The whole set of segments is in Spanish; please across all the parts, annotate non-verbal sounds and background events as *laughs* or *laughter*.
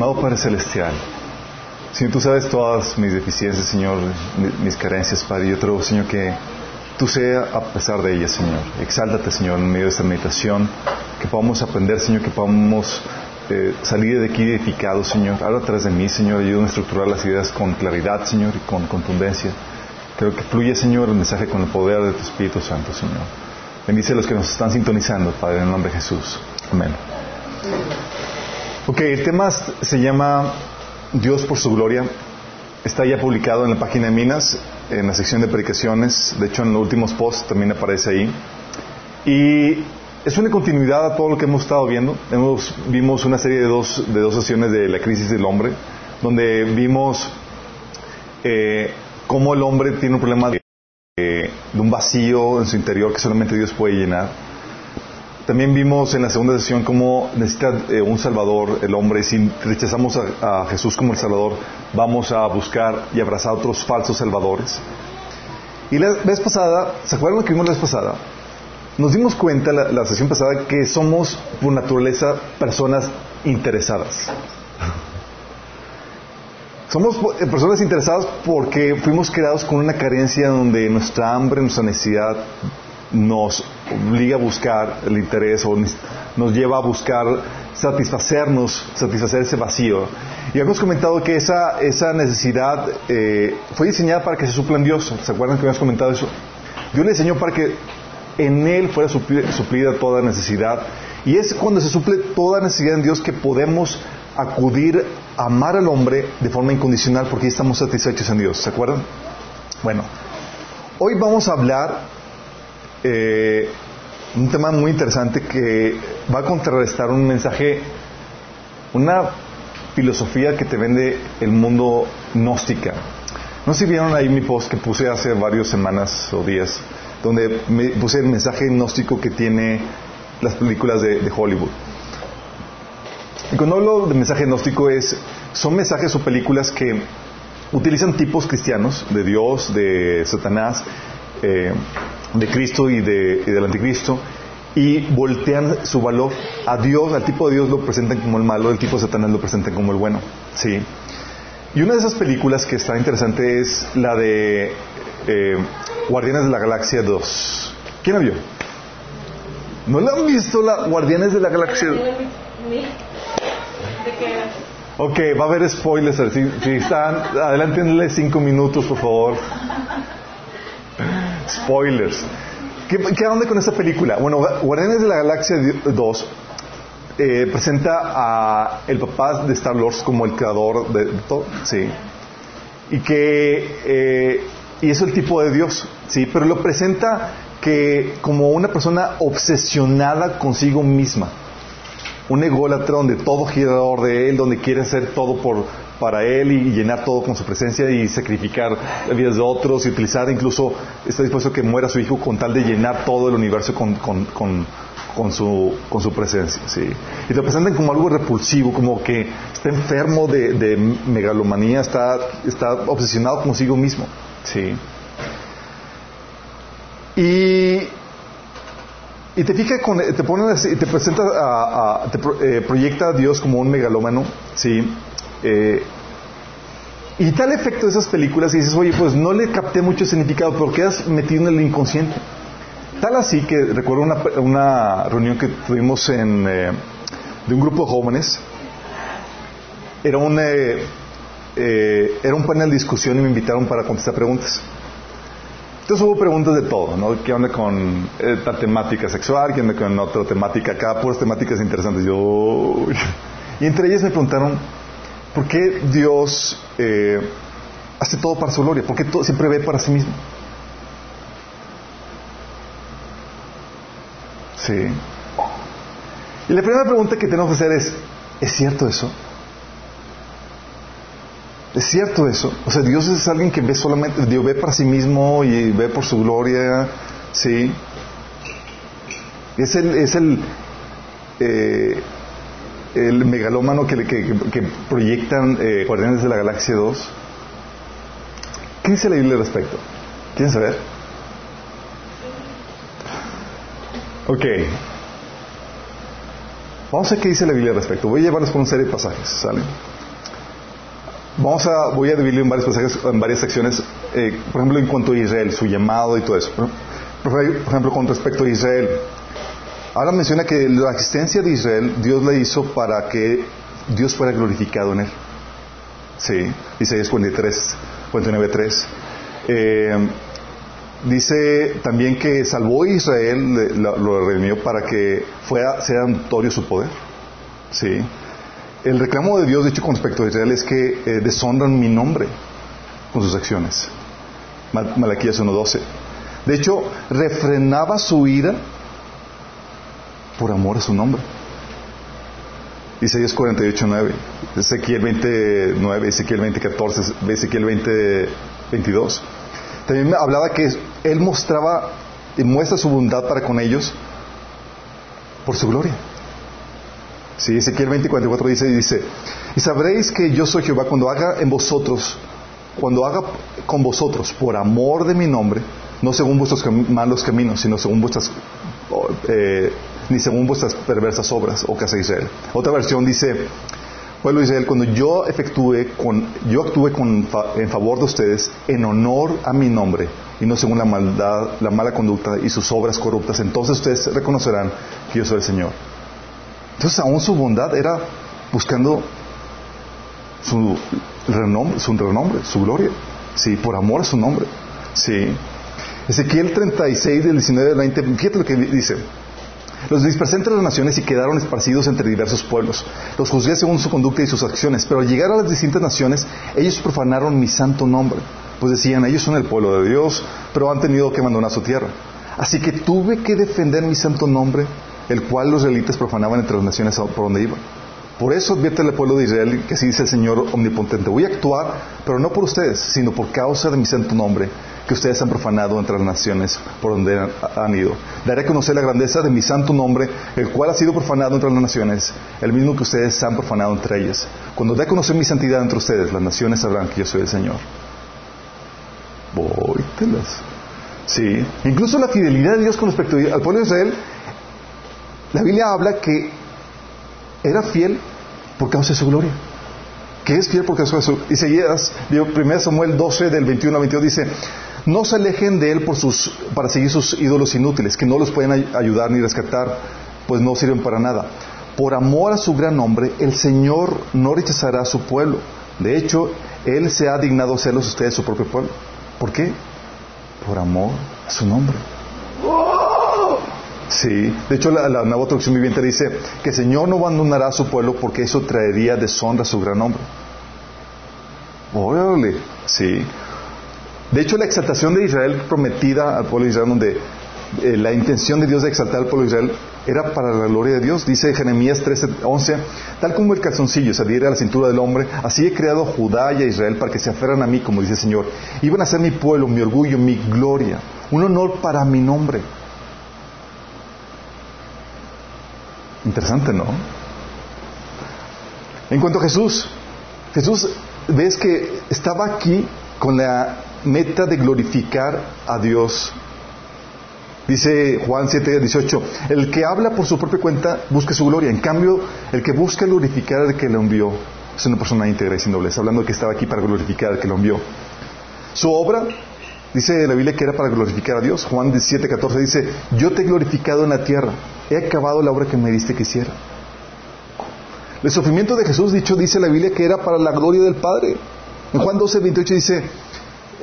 Amado Padre Celestial, Señor, tú sabes todas mis deficiencias, Señor, mis carencias, Padre. Yo te ruego, Señor, que tú sea a pesar de ellas, Señor. Exáltate, Señor, en medio de esta meditación, que podamos aprender, Señor, que podamos eh, salir de aquí edificados, Señor. Habla atrás de mí, Señor, ayúdame a estructurar las ideas con claridad, Señor, y con contundencia. Creo que fluye, Señor, el mensaje con el poder de tu Espíritu Santo, Señor. Bendice a los que nos están sintonizando, Padre, en el nombre de Jesús. Amén. Ok, el tema se llama Dios por su gloria. Está ya publicado en la página de Minas, en la sección de predicaciones. De hecho, en los últimos posts también aparece ahí. Y es una continuidad a todo lo que hemos estado viendo. Hemos, vimos una serie de dos, de dos sesiones de la crisis del hombre, donde vimos eh, cómo el hombre tiene un problema de, de un vacío en su interior que solamente Dios puede llenar también vimos en la segunda sesión cómo necesita eh, un Salvador el hombre. Si rechazamos a, Jesús como el Salvador, vamos a buscar y abrazar a otros falsos salvadores. Y la vez pasada, ¿se acuerdan lo que vimos la vez pasada? Nos dimos cuenta la, sesión pasada que somos por naturaleza personas interesadas. Somos eh, personas interesadas porque fuimos creados con una carencia donde nuestra hambre, nuestra necesidad nos obliga a buscar el interés o nos lleva a buscar satisfacernos, satisfacer ese vacío. Y hemos comentado que esa, esa necesidad eh, fue diseñada para que se supla en Dios. ¿Se acuerdan que habíamos comentado eso? Dios le diseñó para que en Él fuera suplida toda necesidad. Y es cuando se suple toda necesidad en Dios que podemos acudir a amar al hombre de forma incondicional porque estamos satisfechos en Dios. ¿Se acuerdan? Bueno, hoy vamos a hablar eh, un tema muy interesante que va a contrarrestar un mensaje, una filosofía que te vende el mundo gnóstica. No sé si vieron ahí mi post que puse hace varias semanas o días, donde puse el mensaje gnóstico que tiene las películas de, de Hollywood. Y cuando hablo de mensaje gnóstico es, son mensajes o películas que utilizan tipos cristianos, de Dios, de Satanás, eh, de Cristo y, de, del anticristo y voltean su valor a Dios, al tipo de Dios lo presentan como el malo, el tipo de Satanás lo presentan como el bueno. ¿sí? Y una de esas películas que está interesante es la de eh, Guardianes de la Galaxia 2. ¿Quién la vio? ¿No la han visto la Guardianes de la Galaxia? Ok, va a haber spoilers. Si, si están, adelántenle cinco minutos, por favor. *laughs* Spoilers. ¿Qué, ¿Qué onda con esta película? Bueno, Guardianes de la Galaxia 2 eh, presenta a el papá de Star Wars como el creador de, todo, sí, y que eh, y es el tipo de Dios, sí, pero lo presenta que como una persona obsesionada consigo misma, un ególatra donde todo gira alrededor de él, donde quiere hacer todo por para Él y, llenar todo con su presencia y sacrificar vidas de otros y utilizar incluso, está dispuesto a que muera su hijo con tal de llenar todo el universo con, con, con, su, con su presencia. ¿sí? Y lo presentan como algo repulsivo, como que está enfermo de, megalomanía, está, está obsesionado consigo mismo. ¿sí? Y y te fija, con, te pone, te presenta, eh, proyecta a Dios como un megalómano, ¿sí? Eh, y tal efecto de esas películas y dices, oye, pues no le capté mucho significado, pero quedas metido en el inconsciente. Tal así que recuerdo una, reunión que tuvimos en, eh, de un grupo de jóvenes. Era un, eh, era un panel de discusión y me invitaron para contestar preguntas. Entonces hubo preguntas de todo, ¿no? ¿Qué onda con esta temática sexual? ¿Qué onda con otra temática acá? Puras temáticas interesantes. Yo... *laughs* Y entre ellas me preguntaron, ¿Por qué Dios eh, hace todo para su gloria? ¿Por qué todo, siempre ve para sí mismo? Sí. Y la primera pregunta que tenemos que hacer es, ¿es cierto eso? ¿Es cierto eso? O sea, Dios es alguien que ve solamente, Dios ve para sí mismo y ve por su gloria, ¿sí? Es el, es el, eh, el megalómano que, que, proyectan eh, Guardianes de la Galaxia 2. ¿Qué dice la Biblia al respecto? ¿Quieren saber? Ok. Vamos a ver qué dice la Biblia al respecto. Voy a llevarles por una serie de pasajes, ¿sale? Vamos a, voy a dividirlo en varios pasajes, en varias secciones, eh, por ejemplo, en cuanto a Israel, su llamado y todo eso. Por, ejemplo, con respecto a Israel, ahora menciona que la existencia de Israel, Dios la hizo para que Dios fuera glorificado en él. Sí, Isaías 43, 49, 3. Eh, dice también que salvó a Israel, lo, redimió para que fuera, sea notorio su poder. Sí. El reclamo de Dios, dicho con respecto a Israel, es que eh, deshonran mi nombre con sus acciones. Malaquías 1.12. De hecho, refrenaba su ira por amor a su nombre. Isaías 48.9, Ezequiel 29, Ezequiel 20.14, Ezequiel 20.22. También hablaba que él mostraba y muestra su bondad para con ellos por su gloria. Sí, Ezequiel 20:44 dice, dice, y sabréis que yo soy Jehová cuando haga en vosotros, cuando haga con vosotros por amor de mi nombre, no según vuestros malos caminos, sino según vuestras, eh, ni según vuestras perversas obras, o casa de Israel. Otra versión dice, pueblo de Israel, cuando yo efectúe con, yo actúe con, en favor de ustedes en honor a mi nombre y no según la maldad, la mala conducta y sus obras corruptas, entonces ustedes reconocerán que yo soy el Señor. Entonces aún su bondad era buscando su renombre, su renombre, su gloria, sí, por amor a su nombre, sí. Ezequiel 36 del 19 al 20, fíjate lo que dice. Los dispersé entre las naciones y quedaron esparcidos entre diversos pueblos. Los juzgué según su conducta y sus acciones, pero al llegar a las distintas naciones, ellos profanaron mi santo nombre, pues decían, ellos son el pueblo de Dios, pero han tenido que abandonar su tierra. Así que tuve que defender mi santo nombre el cual los israelitas profanaban entre las naciones por donde iban. Por eso advierte al pueblo de Israel que así dice el Señor omnipotente, voy a actuar, pero no por ustedes, sino por causa de mi santo nombre, que ustedes han profanado entre las naciones por donde han, ido. Daré a conocer la grandeza de mi santo nombre, el cual ha sido profanado entre las naciones, el mismo que ustedes han profanado entre ellas. Cuando dé a conocer mi santidad entre ustedes, las naciones sabrán que yo soy el Señor. Vóytelas. Sí. Incluso la fidelidad de Dios con respecto al pueblo de Israel la Biblia habla que era fiel por causa de su gloria. Que es fiel por causa de su Isaías, 1 Samuel 12 del 21 al 22 dice, no se alejen de él por sus, para seguir sus ídolos inútiles, que no los pueden ayudar ni rescatar, pues no sirven para nada. Por amor a su gran nombre, el Señor no rechazará a su pueblo. De hecho, Él se ha dignado hacerlos ustedes su propio pueblo. ¿Por qué? Por amor a su nombre. Sí, de hecho la, nueva traducción viviente dice que el Señor no abandonará a su pueblo porque eso traería deshonra a su gran nombre. Órale, sí. De hecho la exaltación de Israel prometida al pueblo de Israel, donde eh, la intención de Dios de exaltar al pueblo de Israel era para la gloria de Dios, dice Jeremías 13:11, tal como el calzoncillo se adhiere a la cintura del hombre, así he creado Judá y a Israel para que se aferran a mí, como dice el Señor. Iban a ser mi pueblo, mi orgullo, mi gloria, un honor para mi nombre. Interesante, ¿no? En cuanto a Jesús, Jesús ves que estaba aquí con la meta de glorificar a Dios. Dice Juan 7, 18, el que habla por su propia cuenta busca su gloria. En cambio, el que busca glorificar al que lo envió es una persona íntegra y sin doblez, hablando que estaba aquí para glorificar al que lo envió. Su obra Dice la Biblia que era para glorificar a Dios. Juan 17, 14 dice, yo te he glorificado en la tierra, he acabado la obra que me diste que hiciera. El sufrimiento de Jesús, dicho, dice la Biblia que era para la gloria del Padre. En Juan 12, 28 dice,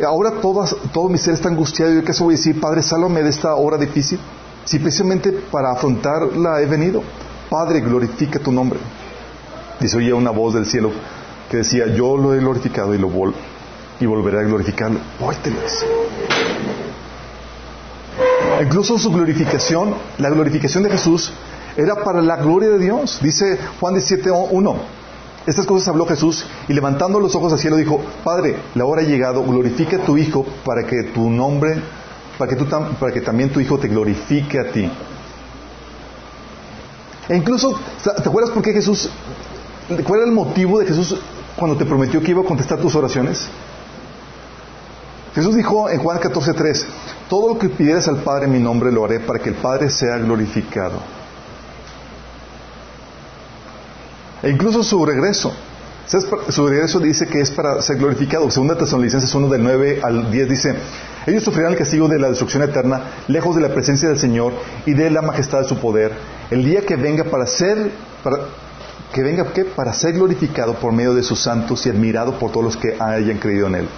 ahora todo mi ser está angustiado y ¿qué voy a decir? Padre, sálvame de esta hora difícil. Si precisamente para afrontarla he venido. Padre, glorifica tu nombre. Dice una voz del cielo que decía, yo lo he glorificado y lo, y volverá a glorificarlo. Incluso su glorificación, la glorificación de Jesús, era para la gloria de Dios. Dice Juan 17.1. Estas cosas habló Jesús y levantando los ojos al cielo dijo, Padre, la hora ha llegado, glorifica a tu Hijo para que tu nombre, para que, tú, para que también tu Hijo te glorifique a ti. E incluso, ¿te acuerdas por qué Jesús, cuál era el motivo de Jesús cuando te prometió que iba a contestar tus oraciones? Jesús dijo en Juan 14:3, todo lo que pidieras al Padre en mi nombre lo haré para que el Padre sea glorificado. E incluso su regreso. Su regreso dice que es para ser glorificado. Segunda Tesalonicenses 1 del 9 al 10 dice, ellos sufrirán el castigo de la destrucción eterna, lejos de la presencia del Señor y de la majestad de su poder, el día que venga para ser, para, que venga ¿qué? para ser glorificado por medio de sus santos y admirado por todos los que hayan creído en él.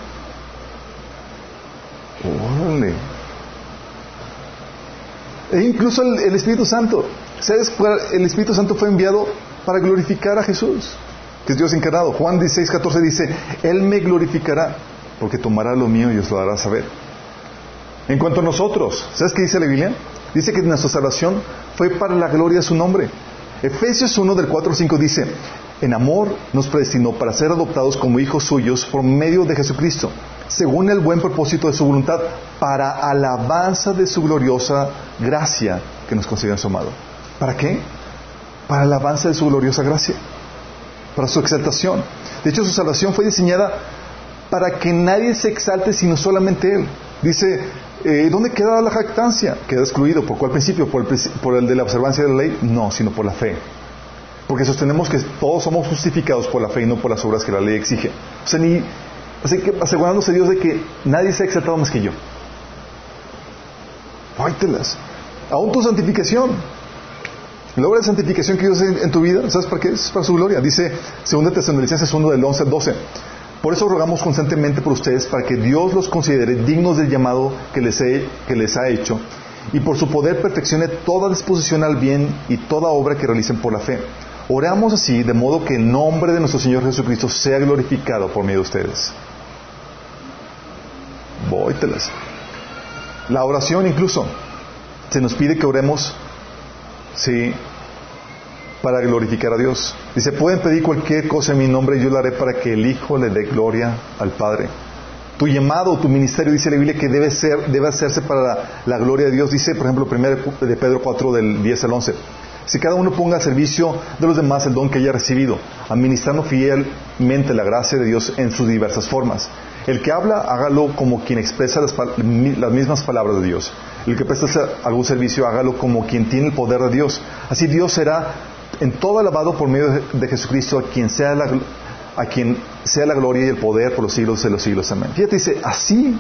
Órale. E incluso el, el Espíritu Santo. ¿Sabes? El Espíritu Santo fue enviado para glorificar a Jesús, que es Dios encarnado. Juan 16, 14 dice, Él me glorificará, porque tomará lo mío y os lo dará a saber. En cuanto a nosotros, ¿sabes qué dice la Biblia? Dice que nuestra salvación fue para la gloria de su nombre. Efesios 1 del 4 al 5 dice, en amor nos predestinó para ser adoptados como hijos suyos por medio de Jesucristo, según el buen propósito de su voluntad, para alabanza de su gloriosa gracia que nos concedió en su amado. ¿Para qué? Para alabanza de su gloriosa gracia, para su exaltación. De hecho, su salvación fue diseñada para que nadie se exalte sino solamente Él. Dice, eh, ¿dónde queda la jactancia? Queda excluido. ¿Por cuál principio? ¿Por el, ¿Por el de la observancia de la ley? No, sino por la fe. Porque sostenemos que todos somos justificados por la fe y no por las obras que la ley exige. O sea, ni, así que asegurándose Dios de que nadie se ha exaltado más que yo. Fáitelas. Aún tu santificación. La obra de santificación que Dios hace en tu vida, ¿sabes para qué? Es para su gloria. Dice 2 Tesalonicenses 1 del 11 al 12. Por eso rogamos constantemente por ustedes para que Dios los considere dignos del llamado que les, les ha hecho y por su poder perfeccione toda disposición al bien y toda obra que realicen por la fe. Oramos así de modo que el nombre de nuestro Señor Jesucristo sea glorificado por medio de ustedes. Vóytelas. La oración incluso. Se nos pide que oremos, sí, para glorificar a Dios. Dice, pueden pedir cualquier cosa en mi nombre yo lo haré para que el Hijo le dé gloria al Padre. Tu llamado, tu ministerio, dice la Biblia, que debe, ser, debe hacerse para la, gloria de Dios. Dice, por ejemplo, 1 de Pedro 4 del 10 al 11. Si cada uno ponga a servicio de los demás el don que haya recibido, administrando fielmente la gracia de Dios en sus diversas formas. El que habla, hágalo como quien expresa las, las, mismas palabras de Dios. El que presta algún servicio, hágalo como quien tiene el poder de Dios. Así Dios será en todo alabado por medio de, Jesucristo, a quien sea la, a quien sea la gloria y el poder por los siglos de los siglos. Amén. Fíjate, dice, así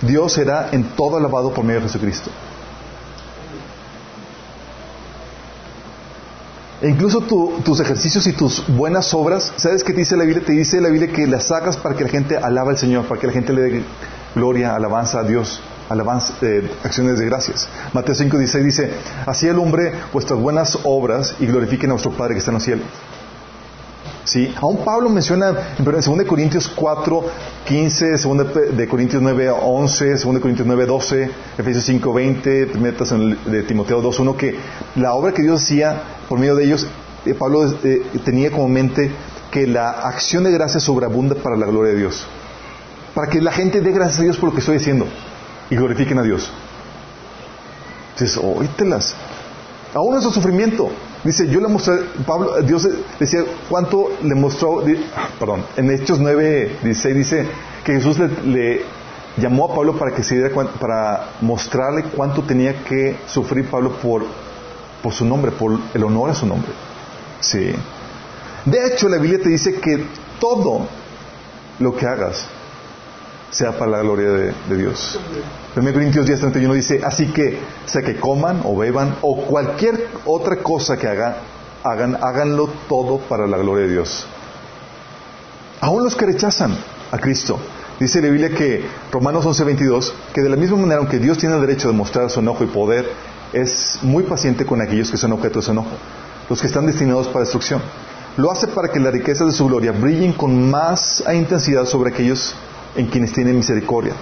Dios será en todo alabado por medio de Jesucristo. E incluso tus ejercicios y tus buenas obras, ¿sabes qué te dice la Biblia? Te dice la Biblia que las hagas para que la gente alaba al Señor, para que la gente le dé gloria, alabanza a Dios alabanza, eh, acciones de gracias. Mateo 5.16 dice, así alumbre vuestras buenas obras y glorifiquen a vuestro Padre que está en los cielos. ¿Sí? Aún Pablo menciona en 2 Corintios 4, 15, 2 de Corintios 9, 11, 2 Corintios 9, 12, Efesios 5, 20, de Timoteo 2, 1, que la obra que Dios hacía por medio de ellos, eh, Pablo eh, tenía como mente que la acción de gracia sobreabunda para la gloria de Dios. Para que la gente dé gracias a Dios por lo que estoy diciendo y glorifiquen a Dios. Dices, oítelas. Aún su sufrimiento. Dice, yo le mostré, Pablo, Dios decía, ¿cuánto le mostró? Perdón, en Hechos 9, 16 dice que Jesús le, llamó a Pablo para que se diera para mostrarle cuánto tenía que sufrir Pablo por, por su nombre, por el honor a su nombre. Sí. De hecho, la Biblia te dice que todo lo que hagas sea para la gloria de, Dios. 1 Corintios 10, 31 dice, así que sea que coman o beban o cualquier otra cosa que hagan, hagan, háganlo todo para la gloria de Dios. Aún los que rechazan a Cristo. Dice la Biblia que Romanos 11, 22, que de la misma manera, aunque Dios tiene el derecho de mostrar su enojo y poder, es muy paciente con aquellos que son objeto de su enojo, los que están destinados para destrucción. Lo hace para que las riquezas de su gloria brillen con más intensidad sobre aquellos en quienes tienen misericordia.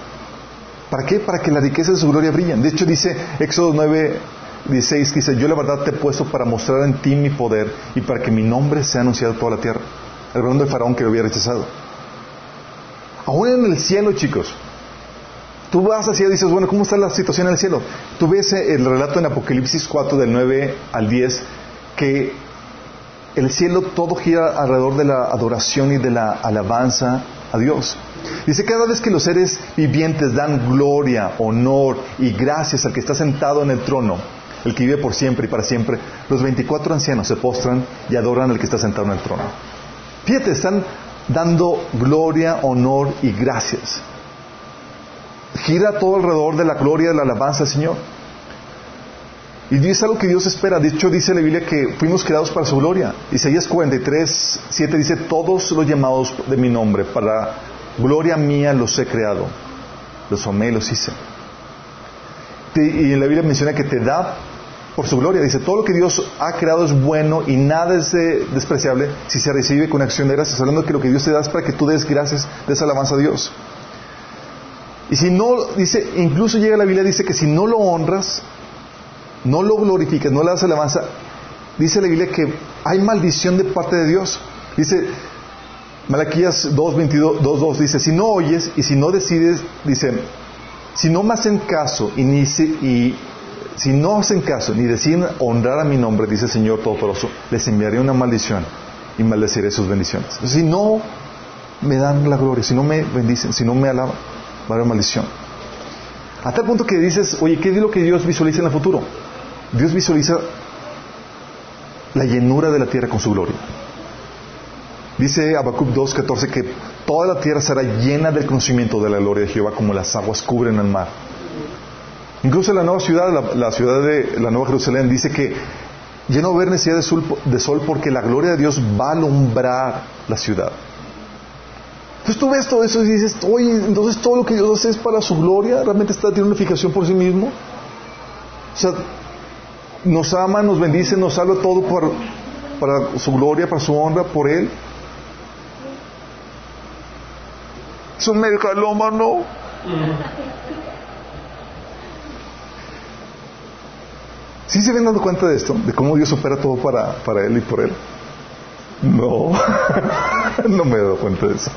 ¿Para qué? Para que la riqueza de su gloria brillen. De hecho, dice Éxodo 9, 16, dice, yo la verdad te he puesto para mostrar en ti mi poder y para que mi nombre sea anunciado toda la tierra. El reino de Faraón que lo había rechazado. Aún en el cielo, chicos. Tú vas hacia y dices, bueno, ¿cómo está la situación en el cielo? Tú ves el relato en Apocalipsis 4 del 9 al 10 que el cielo todo gira alrededor de la adoración y de la alabanza a Dios. Dice, cada vez que los seres vivientes dan gloria, honor y gracias al que está sentado en el trono, el que vive por siempre y para siempre, los 24 ancianos se postran y adoran al que está sentado en el trono. Fíjate, están dando gloria, honor y gracias. Gira todo alrededor de la gloria, de la alabanza al Señor. Y es algo que Dios espera. De hecho, dice la Biblia que fuimos creados para su gloria. Isaías 43, 7 dice, todos los llamados de mi nombre, para gloria mía los he creado. Los amé y los hice. Y en la Biblia menciona que te da por su gloria. Dice, todo lo que Dios ha creado es bueno y nada es despreciable si se recibe con acción de gracias. Hablando de que lo que Dios te da es para que tú des gracias, des alabanza a Dios. Y si no, dice, incluso llega la Biblia, dice que si no lo honras, no lo glorificas, no le das alabanza, dice la Biblia que hay maldición de parte de Dios. Dice, Malaquías 2.2 dice, si no oyes y si no decides, dice, si no me hacen caso y, ni y si no hacen caso ni deciden honrar a mi nombre, dice el Señor Todopoderoso, les enviaré una maldición y maldeciré sus bendiciones. si no me dan la gloria, si no me bendicen, si no me alaban, va a haber maldición. A tal punto que dices, oye, ¿qué es lo que Dios visualiza en el futuro? Dios visualiza la llenura de la tierra con su gloria. Dice Habacuc 2.14 que toda la tierra será llena del conocimiento de la gloria de Jehová como las aguas cubren el mar. Incluso la nueva ciudad, la, ciudad de la Nueva Jerusalén, dice que ya no va a haber necesidad de sol, porque la gloria de Dios va a alumbrar la ciudad. Entonces tú ves todo eso y dices, oye, entonces todo lo que Dios hace es para su gloria, realmente está teniendo una fijación por sí mismo. O sea, nos ama, nos bendice, nos salva todo por, para su gloria, para su honra, por Él. Es un megalómano. ¿Sí se ven dando cuenta de esto? ¿De cómo Dios opera todo para, para Él y por Él? No, *laughs* no me he dado cuenta de eso.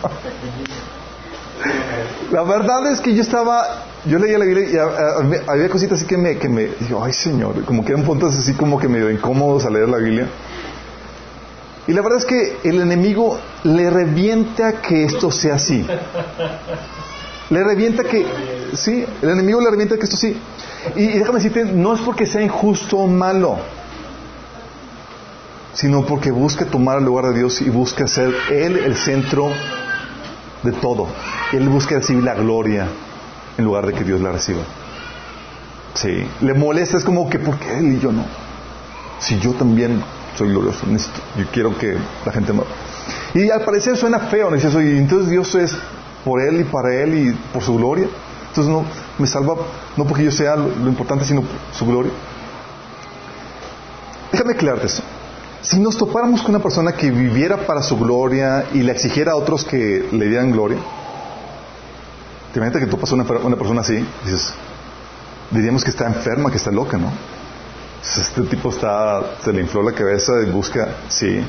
La verdad es que yo estaba, yo leía la Biblia y había cositas así que me, que me, digo, ay Señor, como que eran puntos así como que medio incómodos a leer la Biblia. Y la verdad es que el enemigo le revienta que esto sea así. Le revienta que, sí, el enemigo le revienta que esto sí. Y, déjame decirte, no es porque sea injusto o malo, sino porque busca tomar el lugar de Dios y busca ser Él el centro de todo. Él busca recibir la gloria en lugar de que Dios la reciba. Sí, le molesta, es como que, ¿por qué Él y yo no? Si yo también soy glorioso, yo quiero que la gente me... Y al parecer suena feo, ¿no? Oye, entonces Dios es por Él y para Él y por su gloria. Entonces no me salva, no porque yo sea lo, importante, sino su gloria. Déjame aclararte eso. Si nos topáramos con una persona que viviera para su gloria y le exigiera a otros que le dieran gloria, te imaginas que tú pasas una, una persona así, dices, diríamos que está enferma, que está loca, ¿no? Este tipo está, se le infló la cabeza y busca, sí.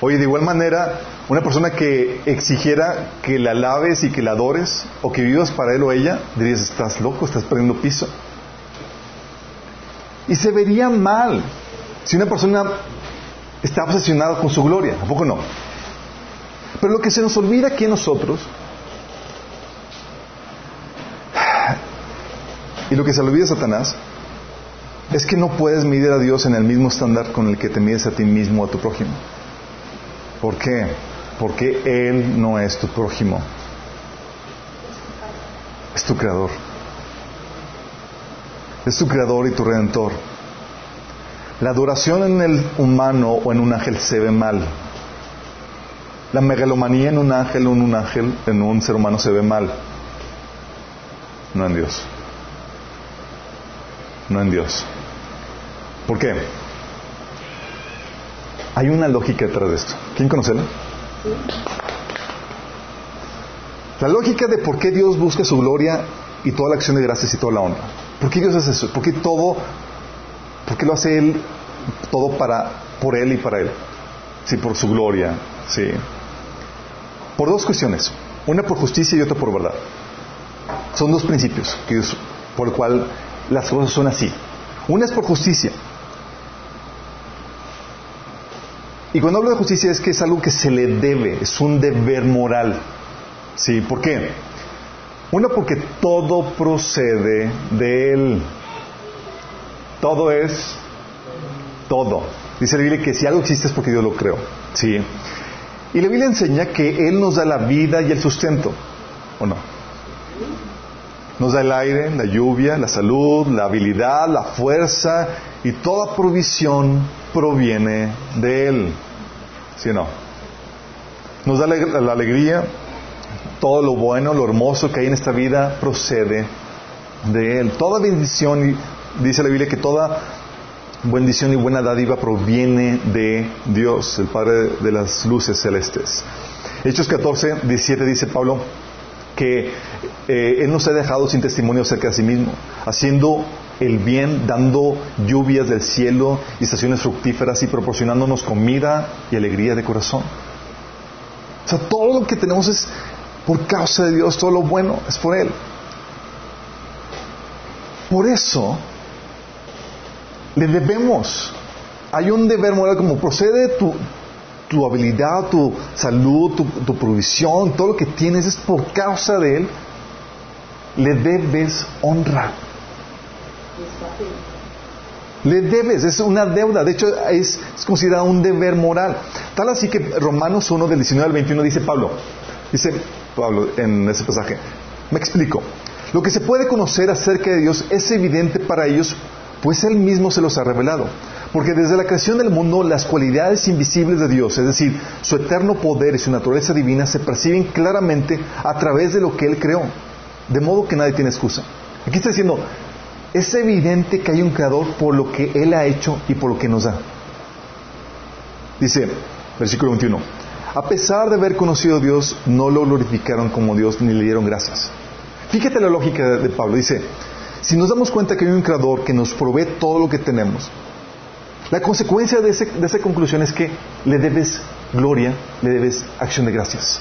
Oye, de igual manera, una persona que exigiera que la laves y que la adores o que vivas para él o ella, dirías, estás loco, estás perdiendo piso. Y se vería mal si una persona está obsesionada con su gloria, ¿a poco no? Pero lo que se nos olvida aquí en nosotros, y lo que se le olvida a Satanás, es que no puedes medir a Dios en el mismo estándar con el que te mides a ti mismo a tu prójimo. ¿Por qué? Porque Él no es tu prójimo, es tu creador. Es tu creador y tu redentor. La adoración en el humano o en un ángel se ve mal. La megalomanía en un ángel o en un ángel, en un ser humano se ve mal. No en Dios. No en Dios. ¿Por qué? Hay una lógica detrás de esto. ¿Quién conocerla? La lógica de por qué Dios busca su gloria y toda la acción de gracias y toda la honra. ¿Por qué Dios hace eso? ¿Por qué todo, por qué lo hace Él todo para, por Él y para Él? Sí, por su gloria, sí. Por dos cuestiones. Una por justicia y otra por verdad. Son dos principios por el cual las cosas son así. Una es por justicia. Y cuando hablo de justicia es que es algo que se le debe, es un deber moral. ¿Sí? ¿Por qué? Uno, porque todo procede de Él. todo es todo. Dice la Biblia que si algo existe es porque Dios lo creó. Sí. Y la Biblia enseña que Él nos da la vida y el sustento. ¿O no? Nos da el aire, la lluvia, la salud, la habilidad, la fuerza y toda provisión proviene de Él. ¿Sí o no? Nos da la, alegría, todo lo bueno, lo hermoso que hay en esta vida procede de Él. Toda bendición, dice la Biblia que toda bendición y buena dádiva proviene de Dios, el Padre de las luces celestes. Hechos 14, 17 dice Pablo que eh, Él nos ha dejado sin testimonio acerca de sí mismo, haciendo el bien, dando lluvias del cielo y estaciones fructíferas y proporcionándonos comida y alegría de corazón. O sea, todo lo que tenemos es por causa de Dios, todo lo bueno es por Él. Por eso, le debemos. Hay un deber moral como procede tu, tu habilidad, tu salud, tu, provisión, todo lo que tienes es por causa de Él. Le debes honra. Le debes, es una deuda. De hecho, es, es, considerado un deber moral. Tal así que Romanos 1, del 19 al 21, dice Pablo. Dice Pablo en ese pasaje. Me explico. Lo que se puede conocer acerca de Dios es evidente para ellos pues Él mismo se los ha revelado. Porque desde la creación del mundo las cualidades invisibles de Dios, es decir, su eterno poder y su naturaleza divina, se perciben claramente a través de lo que Él creó. De modo que nadie tiene excusa. Aquí está diciendo, es evidente que hay un creador por lo que Él ha hecho y por lo que nos da. Dice, versículo 21, a pesar de haber conocido a Dios, no lo glorificaron como Dios ni le dieron gracias. Fíjate la lógica de Pablo. Dice, si nos damos cuenta que hay un creador que nos provee todo lo que tenemos, la consecuencia de, esa conclusión es que le debes gloria, le debes acción de gracias.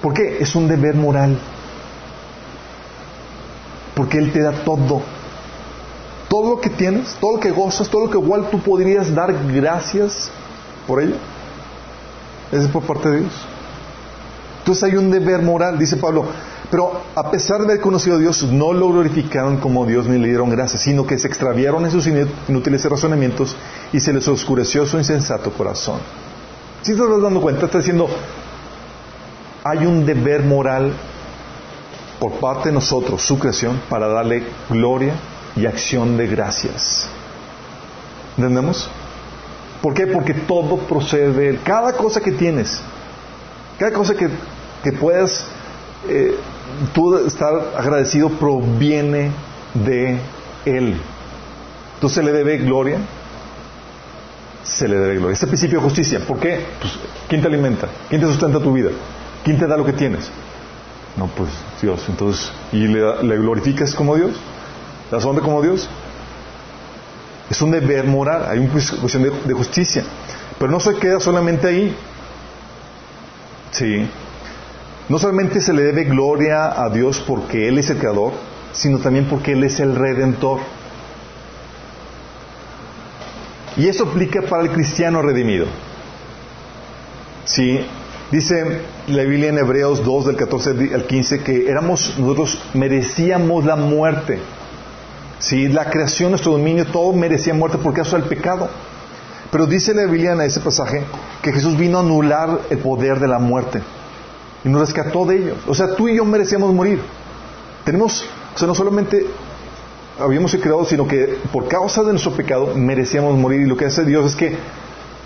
¿Por qué? Es un deber moral. Porque Él te da todo. Todo lo que tienes, todo lo que gozas, todo lo que igual tú podrías dar gracias por ello. es por parte de Dios. Entonces hay un deber moral, dice Pablo, pero a pesar de haber conocido a Dios, no lo glorificaron como Dios ni le dieron gracias, sino que se extraviaron en sus inútiles razonamientos y se les oscureció su insensato corazón. Si te estás dando cuenta, está diciendo, hay un deber moral por parte de nosotros, su creación, para darle gloria y acción de gracias. ¿Entendemos? ¿Por qué? Porque todo procede. Cada cosa que tienes, cada cosa que, que puedas eh, tú estar agradecido proviene de Él. Entonces se le debe gloria, se le debe gloria. Este principio de justicia, ¿por qué? Pues, ¿quién te alimenta? ¿Quién te sustenta tu vida? ¿Quién te da lo que tienes? No, pues Dios. Entonces, ¿y le, glorificas como Dios? ¿Le das honra como Dios? Es un deber moral, hay una cuestión de, de justicia. Pero no se queda solamente ahí. Sí. No solamente se le debe gloria a Dios porque Él es el creador, sino también porque Él es el redentor. Y eso aplica para el cristiano redimido. Sí, dice la Biblia en Hebreos 2 del 14 al 15 que éramos nosotros merecíamos la muerte. Sí, la creación, nuestro dominio, todo merecía muerte por causa del pecado. Pero dice la Biblia en ese pasaje que Jesús vino a anular el poder de la muerte y nos rescató de ellos. O sea, tú y yo merecíamos morir. Tenemos, o sea, no solamente habíamos sido creados, sino que por causa de nuestro pecado merecíamos morir. Y lo que hace Dios es que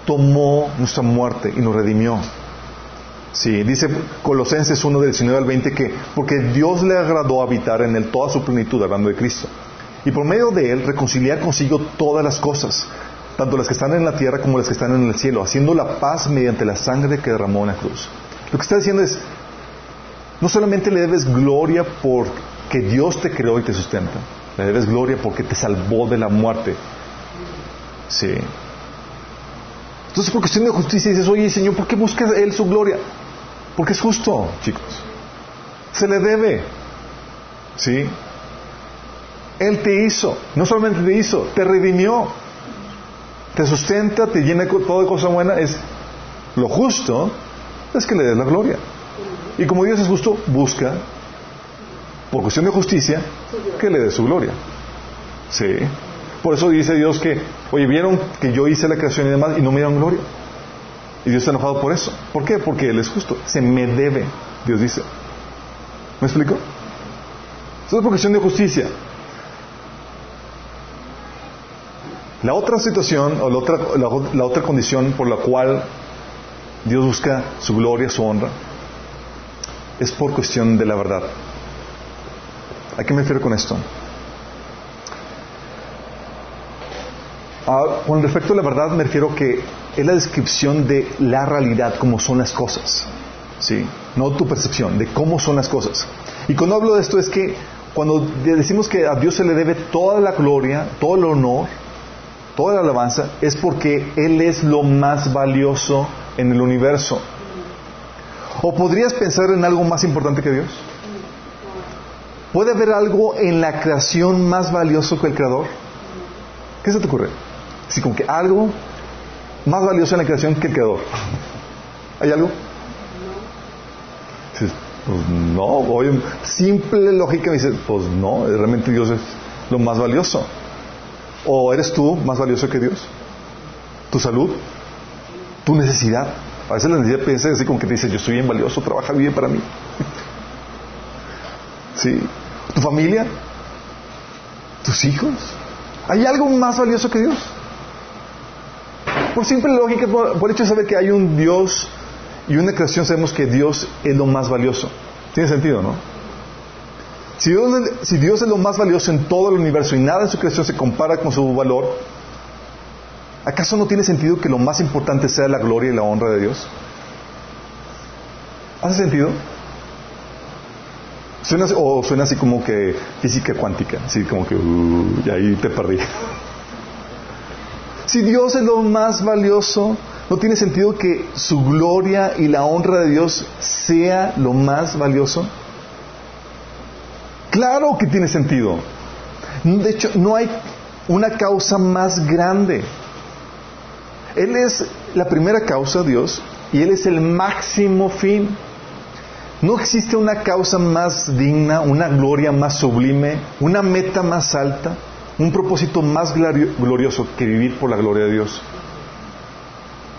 tomó nuestra muerte y nos redimió. Sí, dice Colosenses 1 del 19 al 20 que porque Dios le agradó habitar en él toda su plenitud, hablando de Cristo. Y por medio de él reconciliar consigo todas las cosas, tanto las que están en la tierra como las que están en el cielo, haciendo la paz mediante la sangre que derramó en la cruz. Lo que está diciendo es, no solamente le debes gloria porque Dios te creó y te sustenta, le debes gloria porque te salvó de la muerte. Sí. Entonces, por cuestión de justicia dices, oye, Señor, ¿por qué buscas Él su gloria? Porque es justo, chicos. Se le debe. ¿Sí? Él te hizo. No solamente te hizo, te redimió. Te sustenta, te llena todo de cosa buena. Es lo justo es que le des la gloria. Y como Dios es justo, busca, por cuestión de justicia, que le dé su gloria. Sí. Por eso dice Dios que, oye, vieron que yo hice la creación y demás y no me dieron gloria. Y Dios está enojado por eso. ¿Por qué? Porque Él es justo. Se me debe, Dios dice. ¿Me explico? Eso es por cuestión de justicia. La otra situación, o la otra, la, otra condición por la cual Dios busca su gloria, su honra, es por cuestión de la verdad. ¿A qué me refiero con esto? Ah, con respecto a la verdad me refiero que es la descripción de la realidad, como son las cosas. ¿sí? No tu percepción, de cómo son las cosas. Y cuando hablo de esto es que cuando decimos que a Dios se le debe toda la gloria, todo el honor, toda la alabanza, es porque Él es lo más valioso en el universo. ¿O podrías pensar en algo más importante que Dios? ¿Puede haber algo en la creación más valioso que el Creador? ¿Qué se te ocurre? Así como que algo más valioso en la creación que el Creador. ¿Hay algo? Pues no, oye, simple lógica me dice, pues no, realmente Dios es lo más valioso. ¿O eres tú más valioso que Dios? ¿Tu salud? ¿Tu necesidad? A veces la necesidad piensa así como que te dice, yo soy bien valioso, trabaja bien para mí. *laughs* ¿Sí? ¿Tu familia? ¿Tus hijos? ¿Hay algo más valioso que Dios? Por simple lógica, por, por, hecho de saber que hay un Dios y una creación, sabemos que Dios es lo más valioso. Tiene sentido, ¿no? Si Dios, si Dios es lo más valioso en todo el universo y nada en su creación se compara con su valor, ¿acaso no tiene sentido que lo más importante sea la gloria y la honra de Dios? ¿Hace sentido? Suena, o suena así como que física cuántica, así como que, uh, y ahí te perdí. Si Dios es lo más valioso, ¿no tiene sentido que su gloria y la honra de Dios sea lo más valioso? Claro que tiene sentido. De hecho, no hay una causa más grande. Él es la primera causa, Dios, y Él es el máximo fin. No existe una causa más digna, una gloria más sublime, una meta más alta un propósito más glorioso que vivir por la gloria de Dios.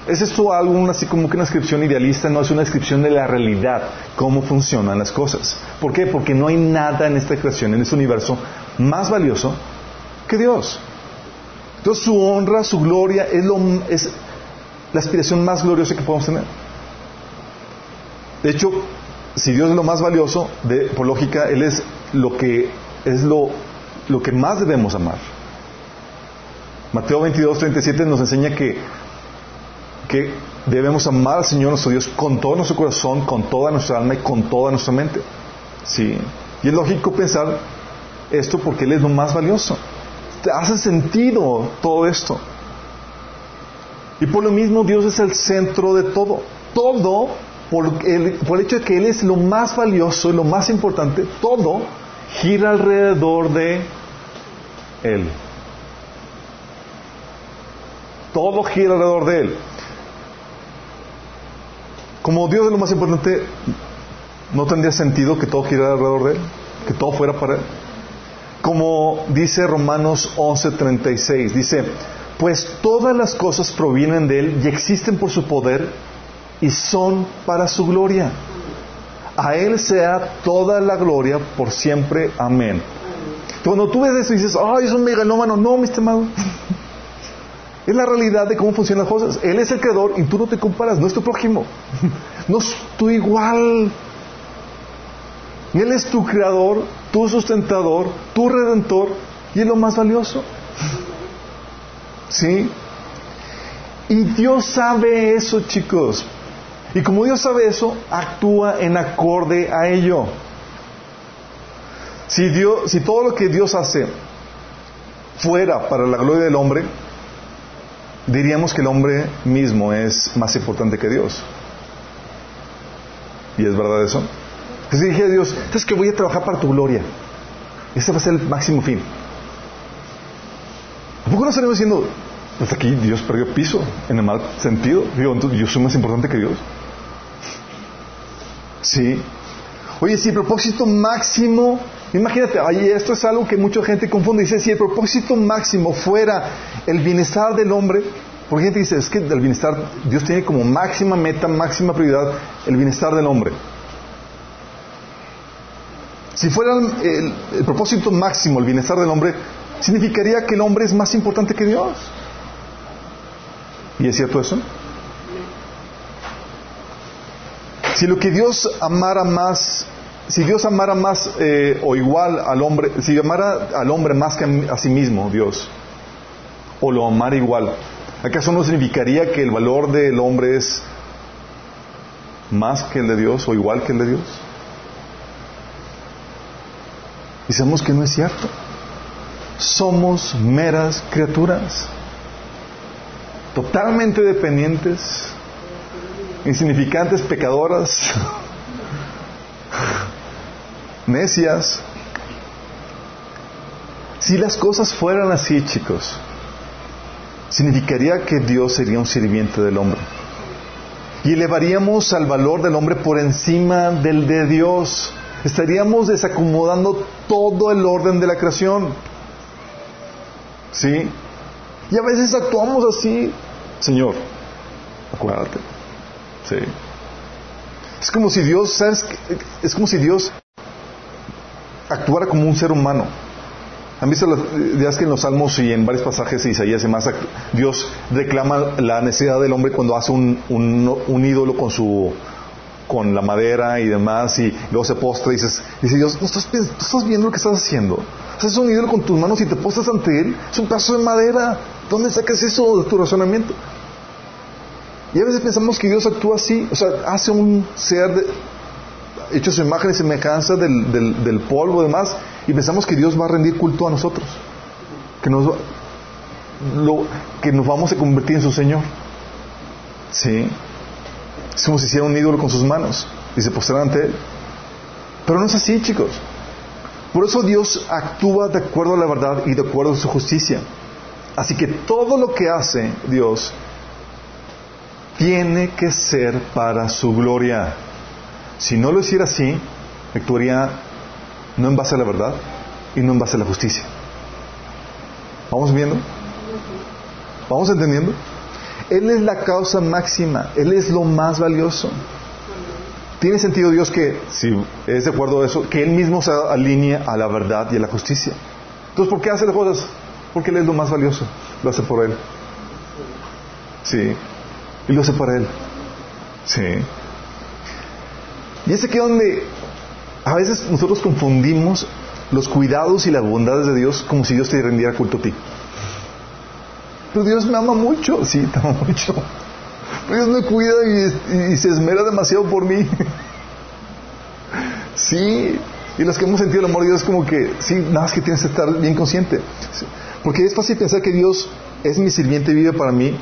¿Es esto algo así como que una descripción idealista? No, es una descripción de la realidad, cómo funcionan las cosas. ¿Por qué? Porque no hay nada en esta creación, en este universo, más valioso que Dios. Entonces su honra, su gloria es, lo, la aspiración más gloriosa que podemos tener. De hecho, si Dios es lo más valioso, de, por lógica, Él es lo que es lo lo que más debemos amar. Mateo 22, 37 nos enseña que, que debemos amar al Señor nuestro Dios con todo nuestro corazón, con toda nuestra alma y con toda nuestra mente. ¿Sí? Y es lógico pensar esto porque Él es lo más valioso. Hace sentido todo esto. Y por lo mismo Dios es el centro de todo. Todo, por el, por el hecho de que Él es lo más valioso y lo más importante, todo gira alrededor de Él. Todo gira alrededor de Él. Como Dios es lo más importante, ¿no tendría sentido que todo girara alrededor de Él? Que todo fuera para Él. Como dice Romanos 11:36, dice, pues todas las cosas provienen de Él y existen por su poder y son para su gloria. A Él sea toda la gloria por siempre. Amén. Cuando tú ves eso y dices, ay, es un megalómano, no, mi estimado. *laughs* Es la realidad de cómo funcionan las cosas. Él es el creador y tú no te comparas, no es tu prójimo. *laughs* No es tu igual. Él es tu creador, tu sustentador, tu redentor y es lo más valioso. ¿Sí? Y Dios sabe eso, chicos. Y como Dios sabe eso, actúa en acorde a ello. Si, si todo lo que Dios hace fuera para la gloria del hombre, diríamos que el hombre mismo es más importante que Dios. ¿Y es verdad eso? Si dije a Dios, es que voy a trabajar para tu gloria. Ese va a ser el máximo fin. ¿A poco no estaremos diciendo, hasta aquí Dios perdió piso en el mal sentido? Digo, entonces yo soy más importante que Dios. Sí. Oye, si el propósito máximo Imagínate, esto es algo que mucha gente confunde. Dice, si el propósito máximo fuera el bienestar del hombre, porque gente dice, es que el bienestar, Dios tiene como máxima meta, máxima prioridad el bienestar del hombre. Si fuera el, propósito máximo el bienestar del hombre, significaría que el hombre es más importante que Dios. ¿Y es cierto eso? Si lo que Dios amara más, si Dios amara más eh, o igual al hombre, si amara al hombre más que a sí mismo, Dios, o lo amara igual, ¿acaso no significaría que el valor del hombre es más que el de Dios o igual que el de Dios? Y sabemos que no es cierto. Somos meras criaturas, totalmente dependientes, insignificantes, pecadoras, *laughs* necias. Si las cosas fueran así, chicos, significaría que Dios sería un sirviente del hombre. Y elevaríamos al valor del hombre por encima del de Dios estaríamos desacomodando todo el orden de la creación. ¿Sí? Y a veces actuamos así, Señor, acuérdate. Sí. Es como si Dios, ¿sabes? Es como si Dios actuara como un ser humano. ¿Han visto las que en los Salmos y en varios pasajes de Isaías y más, Dios reclama la necesidad del hombre cuando hace un, un ídolo con su con la madera y demás, y luego se postra y dices, dice Dios, ¿no estás, estás viendo lo que estás haciendo? Haces un ídolo con tus manos y te postras ante él, es un pedazo de madera. ¿Dónde sacas eso de tu razonamiento? Y a veces pensamos que Dios actúa así, o sea, hace un ser hecho su imagen y semejanza del, del, del polvo y demás, y pensamos que Dios va a rendir culto a nosotros, que nos, lo, que nos vamos a convertir en su Señor. Sí. Es como si hiciera un ídolo con sus manos y se postraran ante él. Pero no es así, chicos. Por eso Dios actúa de acuerdo a la verdad y de acuerdo a su justicia. Así que todo lo que hace Dios tiene que ser para su gloria. Si no lo hiciera así, actuaría no en base a la verdad y no en base a la justicia. ¿Vamos viendo? ¿Vamos entendiendo? Él es la causa máxima, Él es lo más valioso. Tiene sentido Dios que, si es de acuerdo a eso, que Él mismo se alinee a la verdad y a la justicia. Entonces, ¿por qué hace las cosas? Porque Él es lo más valioso. Lo hace por Él. Sí. Y lo hace para Él. Sí. Y es aquí donde a veces nosotros confundimos los cuidados y las bondades de Dios como si Dios te rendiera culto a ti. Pero Dios me ama mucho. Sí, te ama mucho. Pero Dios me cuida y, se esmera demasiado por mí. sí. Y los que hemos sentido el amor de Dios es como que, sí, nada más que tienes que estar bien consciente. Porque es fácil pensar que Dios es mi sirviente y vive para mí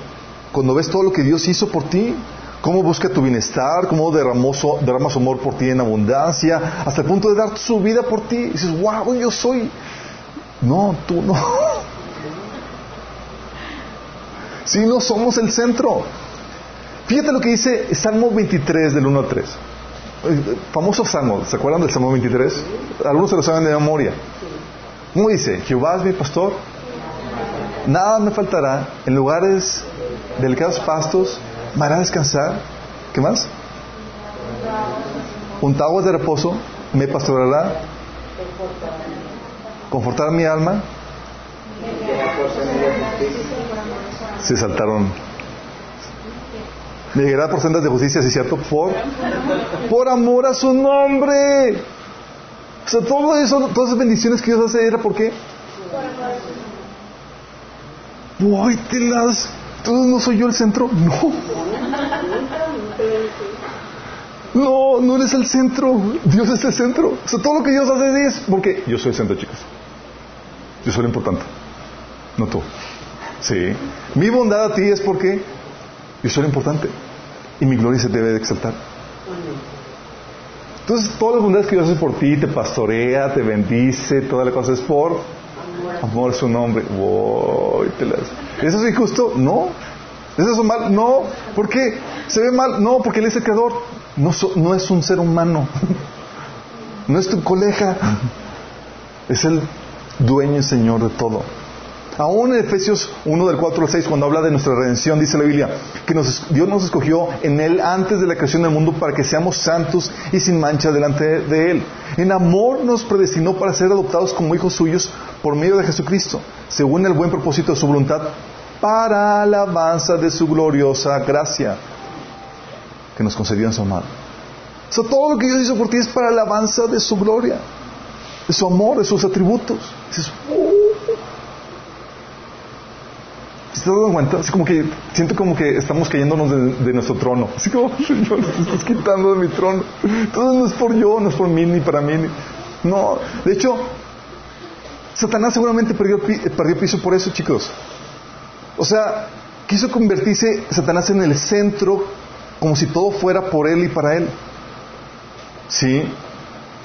cuando ves todo lo que Dios hizo por ti. Cómo busca tu bienestar, cómo derramó derrama su amor por ti en abundancia, hasta el punto de dar su vida por ti. Dices, wow, yo soy. No, tú no. Si no somos el centro. Fíjate lo que dice Salmo 23 del 1 al 3. Famoso Salmo, ¿se acuerdan del Salmo 23? Algunos se lo saben de memoria. ¿Cómo dice? Jehová es mi pastor, nada me faltará, en lugares delicados pastos me hará descansar. ¿Qué más? Un aguas de reposo me pastorará, confortar mi alma se saltaron. Me llegará por sendas de justicia, ¿sí cierto? Por, por amor a su nombre. O sea, todo eso, todas esas bendiciones que Dios hace era por qué. Uy, te las. no soy yo el centro. No. No, no eres el centro. Dios es el centro. O sea, todo lo que Dios hace es porque yo soy el centro, chicos. Yo soy lo importante. No tú. Sí. Mi bondad a ti es porque yo soy importante y mi gloria se debe de exaltar. Entonces, todas las bondades que Dios hace por ti, te pastorea, te bendice, toda la cosa es por amor a su nombre. ¿Eso es injusto? No. ¿Eso es mal? No. ¿Por qué? ¿Se ve mal? No, porque Él es el creador. No, no es un ser humano. *laughs* No es tu colega. Es el dueño y señor de todo. Aún en Efesios 1 del 4 al 6, cuando habla de nuestra redención, dice la Biblia, que Dios nos escogió en Él antes de la creación del mundo para que seamos santos y sin mancha delante de Él. En amor nos predestinó para ser adoptados como hijos suyos por medio de Jesucristo, según el buen propósito de su voluntad, para alabanza de su gloriosa gracia que nos concedió en su amado. O sea, todo lo que Dios hizo por ti es para alabanza de su gloria, de su amor, de sus atributos. Dices, uh, ¿Se dado cuenta? Así como que siento como que estamos cayéndonos de, nuestro trono. Así como, *laughs* Señor, te estás quitando de mi trono. Entonces no es por yo, no es por mí, ni para mí. No, de hecho, Satanás seguramente perdió, perdió piso por eso, chicos. O sea, quiso convertirse Satanás en el centro, como si todo fuera por él y para él. ¿Sí?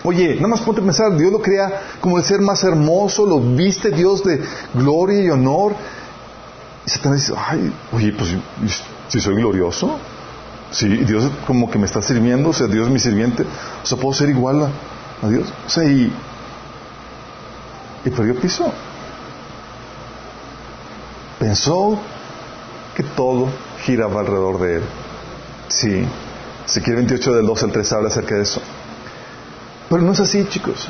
Oye, nada más ponte a pensar, Dios lo crea como el ser más hermoso, lo viste Dios de gloria y honor y Satanás dice, ay, oye, pues si soy glorioso, si Dios como que me está sirviendo, o sea, Dios es mi sirviente, o sea, puedo ser igual a, Dios. O sea, y, y perdió piso. Pensó que todo giraba alrededor de él. Sí, quiere 28 del 2 al 3 habla acerca de eso. Pero no es así, chicos.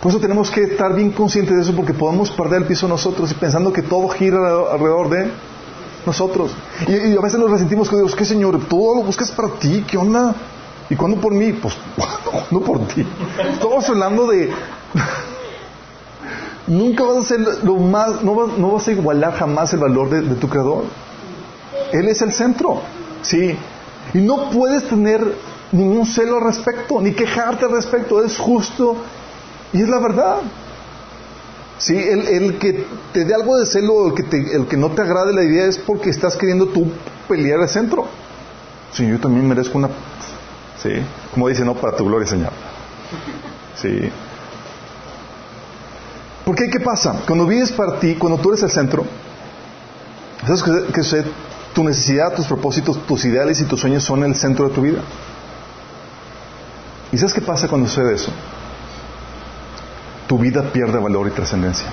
Por eso tenemos que estar bien conscientes de eso porque podemos perder el piso nosotros y pensando que todo gira alrededor de nosotros. Y, a veces nos resentimos que Dios, ¿qué Señor? Todo lo buscas para ti, ¿qué onda? ¿Y cuándo por mí? Pues *laughs* no por ti. Estamos hablando de... *laughs* Nunca vas a ser lo más, no vas, no vas a igualar jamás el valor de tu creador. Él es el centro, sí. Y no puedes tener ningún celo al respecto, ni quejarte al respecto. Es justo y es la verdad. Sí, el, que te dé algo de celo, el que, el que no te agrade la idea es porque estás queriendo tú pelear al centro. Sí, yo también merezco una... Sí, como dice, no, para tu gloria, Señor. Sí. Porque ¿qué pasa? Cuando vives para ti, cuando tú eres el centro, ¿sabes que, Tu necesidad, tus propósitos, tus ideales y tus sueños son el centro de tu vida. ¿Y sabes qué pasa cuando sucede eso? Tu vida pierde valor y trascendencia.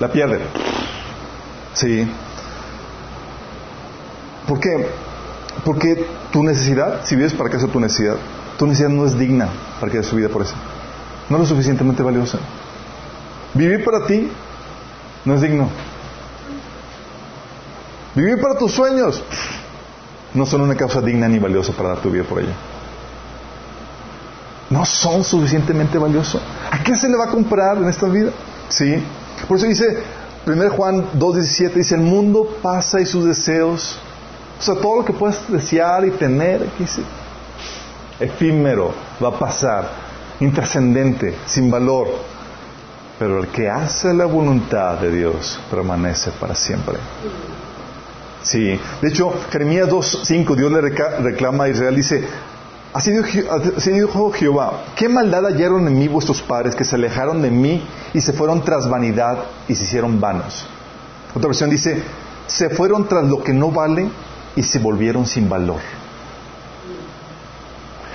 La pierde. Sí. ¿Por qué? Porque tu necesidad, si vives para que tu necesidad, tu necesidad no es digna para que su vida por eso. No es lo suficientemente valiosa. Vivir para ti no es digno. Vivir para tus sueños no son una causa digna ni valiosa para dar tu vida por ella no son suficientemente valiosos. ¿A qué se le va a comprar en esta vida? ¿Sí? Por eso dice 1 Juan 2.17, dice, el mundo pasa y sus deseos, o sea, todo lo que puedes desear y tener, dice, efímero, va a pasar, intrascendente, sin valor. Pero el que hace la voluntad de Dios permanece para siempre. Sí, de hecho, Jeremías 2.5, Dios le reclama a Israel, dice, Así dijo, Jehová, ¿qué maldad hallaron en mí vuestros padres que se alejaron de mí y se fueron tras vanidad y se hicieron vanos? Otra versión dice, se fueron tras lo que no vale y se volvieron sin valor.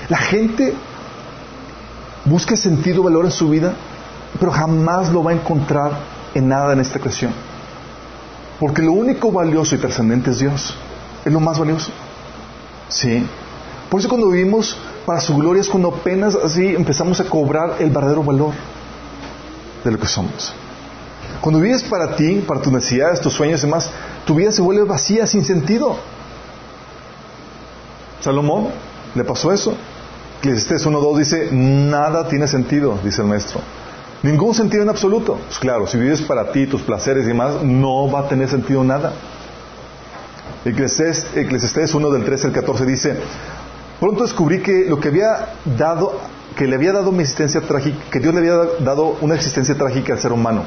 La gente busca sentido, valor en su vida, pero jamás lo va a encontrar en nada en esta creación. Porque lo único valioso y trascendente es Dios. Es lo más valioso. Sí. Por eso cuando vivimos para su gloria es cuando apenas así empezamos a cobrar el verdadero valor de lo que somos. Cuando vives para ti, para tus necesidades, tus sueños y demás, tu vida se vuelve vacía, sin sentido. Salomón le pasó eso. Eclesiastes 1.2 dice, nada tiene sentido, dice el maestro. Ningún sentido en absoluto. Pues claro, si vives para ti, tus placeres y demás, no va a tener sentido nada. Eclesiastes 1 del 13 al 14 dice, Pronto descubrí que lo que había dado, que le había dado mi existencia trágica, que Dios le había dado una existencia trágica al ser humano.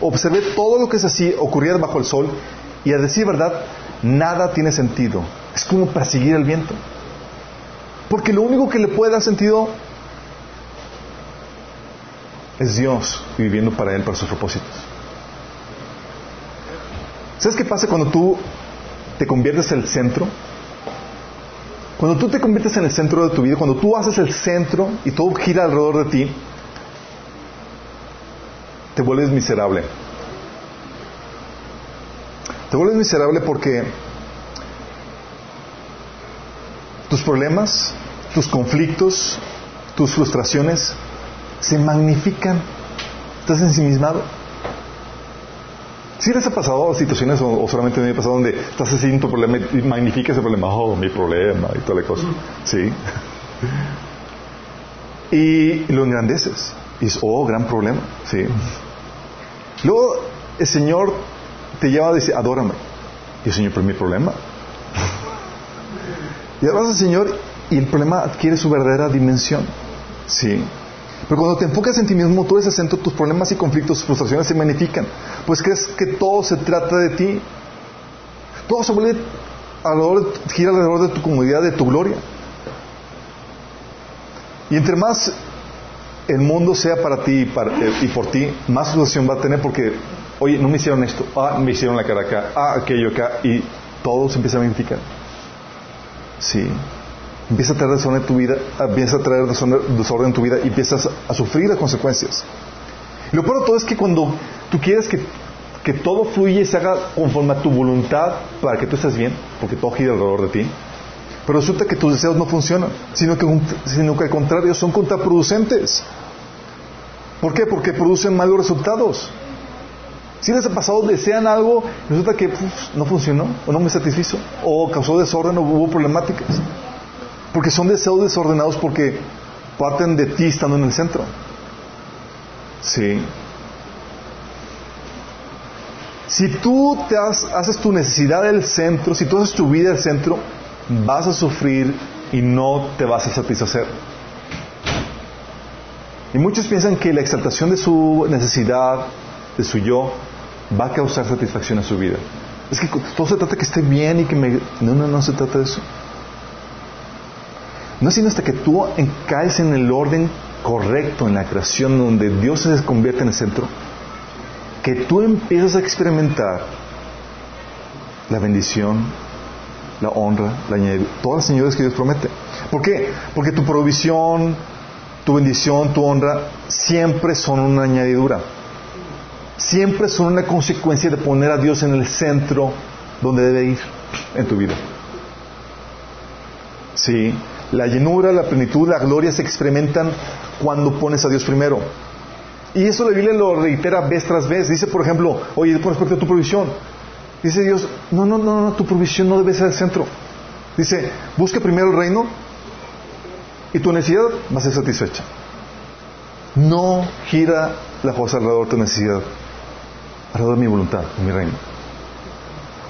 Observé todo lo que es así, ocurría bajo el sol, y a decir verdad, nada tiene sentido. Es como para seguir el viento. Porque lo único que le puede dar sentido es Dios viviendo para Él, para sus propósitos. ¿Sabes qué pasa cuando tú te conviertes en el centro? Cuando tú te conviertes en el centro de tu vida, cuando tú haces el centro y todo gira alrededor de ti, te vuelves miserable. Te vuelves miserable porque tus problemas, tus conflictos, tus frustraciones se magnifican. Estás ensimismado. Si les ha pasado situaciones o, solamente me ha pasado donde estás haciendo tu problema y magnifica ese problema, oh, mi problema y toda la cosa. Sí. *laughs* Y lo engrandeces. Y es, oh, gran problema. Sí. Luego el Señor te lleva a decir, adórame. Y el Señor, pero mi problema. *laughs* Y además el Señor y el problema adquiere su verdadera dimensión. Sí. Pero cuando te enfocas en ti mismo, tú eres el centro, tus problemas y conflictos, frustraciones se magnifican. Pues crees que todo se trata de ti. Todo se vuelve alrededor, gira alrededor de tu comodidad, de tu gloria. Y entre más el mundo sea para ti y, para, eh, y por ti, más frustración va a tener porque, oye, no me hicieron esto, ah, me hicieron la cara acá, ah, aquello acá, y todo se empieza a magnificar. Sí. Empieza a traer desorden en tu vida, empieza a traer desorden en tu vida y empiezas a sufrir las consecuencias. Lo peor de todo es que cuando tú quieres que, que todo fluya y se haga conforme a tu voluntad para que tú estés bien, porque todo gira alrededor de ti, pero resulta que tus deseos no funcionan, sino que, sino que al contrario son contraproducentes. ¿Por qué? Porque producen malos resultados. Si les ha pasado, desean algo, resulta que no funcionó, o no me satisfizo, o causó desorden, o hubo problemáticas. Porque son deseos desordenados porque parten de ti estando en el centro. Sí. Si tú te haces tu necesidad del centro, si tú haces tu vida del centro, vas a sufrir y no te vas a satisfacer. Y muchos piensan que la exaltación de su necesidad, de su yo, va a causar satisfacción a su vida. Es que todo se trata de que esté bien y que me... No, no, no se trata de eso. No es sino hasta que tú caes en el orden correcto en la creación donde Dios se convierte en el centro, que tú empiezas a experimentar la bendición, la honra, la todas las señores que Dios promete. ¿Por qué? Porque tu provisión, tu bendición, tu honra, siempre son una añadidura. Siempre son una consecuencia de poner a Dios en el centro donde debe ir en tu vida. Sí, la llenura, la plenitud, la gloria se experimentan cuando pones a Dios primero. Y eso la Biblia lo reitera vez tras vez. Dice, por ejemplo, oye, por respecto a tu provisión, dice Dios, no, no, no, no, tu provisión no debe ser el centro. Dice, busca primero el reino y tu necesidad va a ser satisfecha. No gira la cosa alrededor de tu necesidad, alrededor de mi voluntad, de mi reino.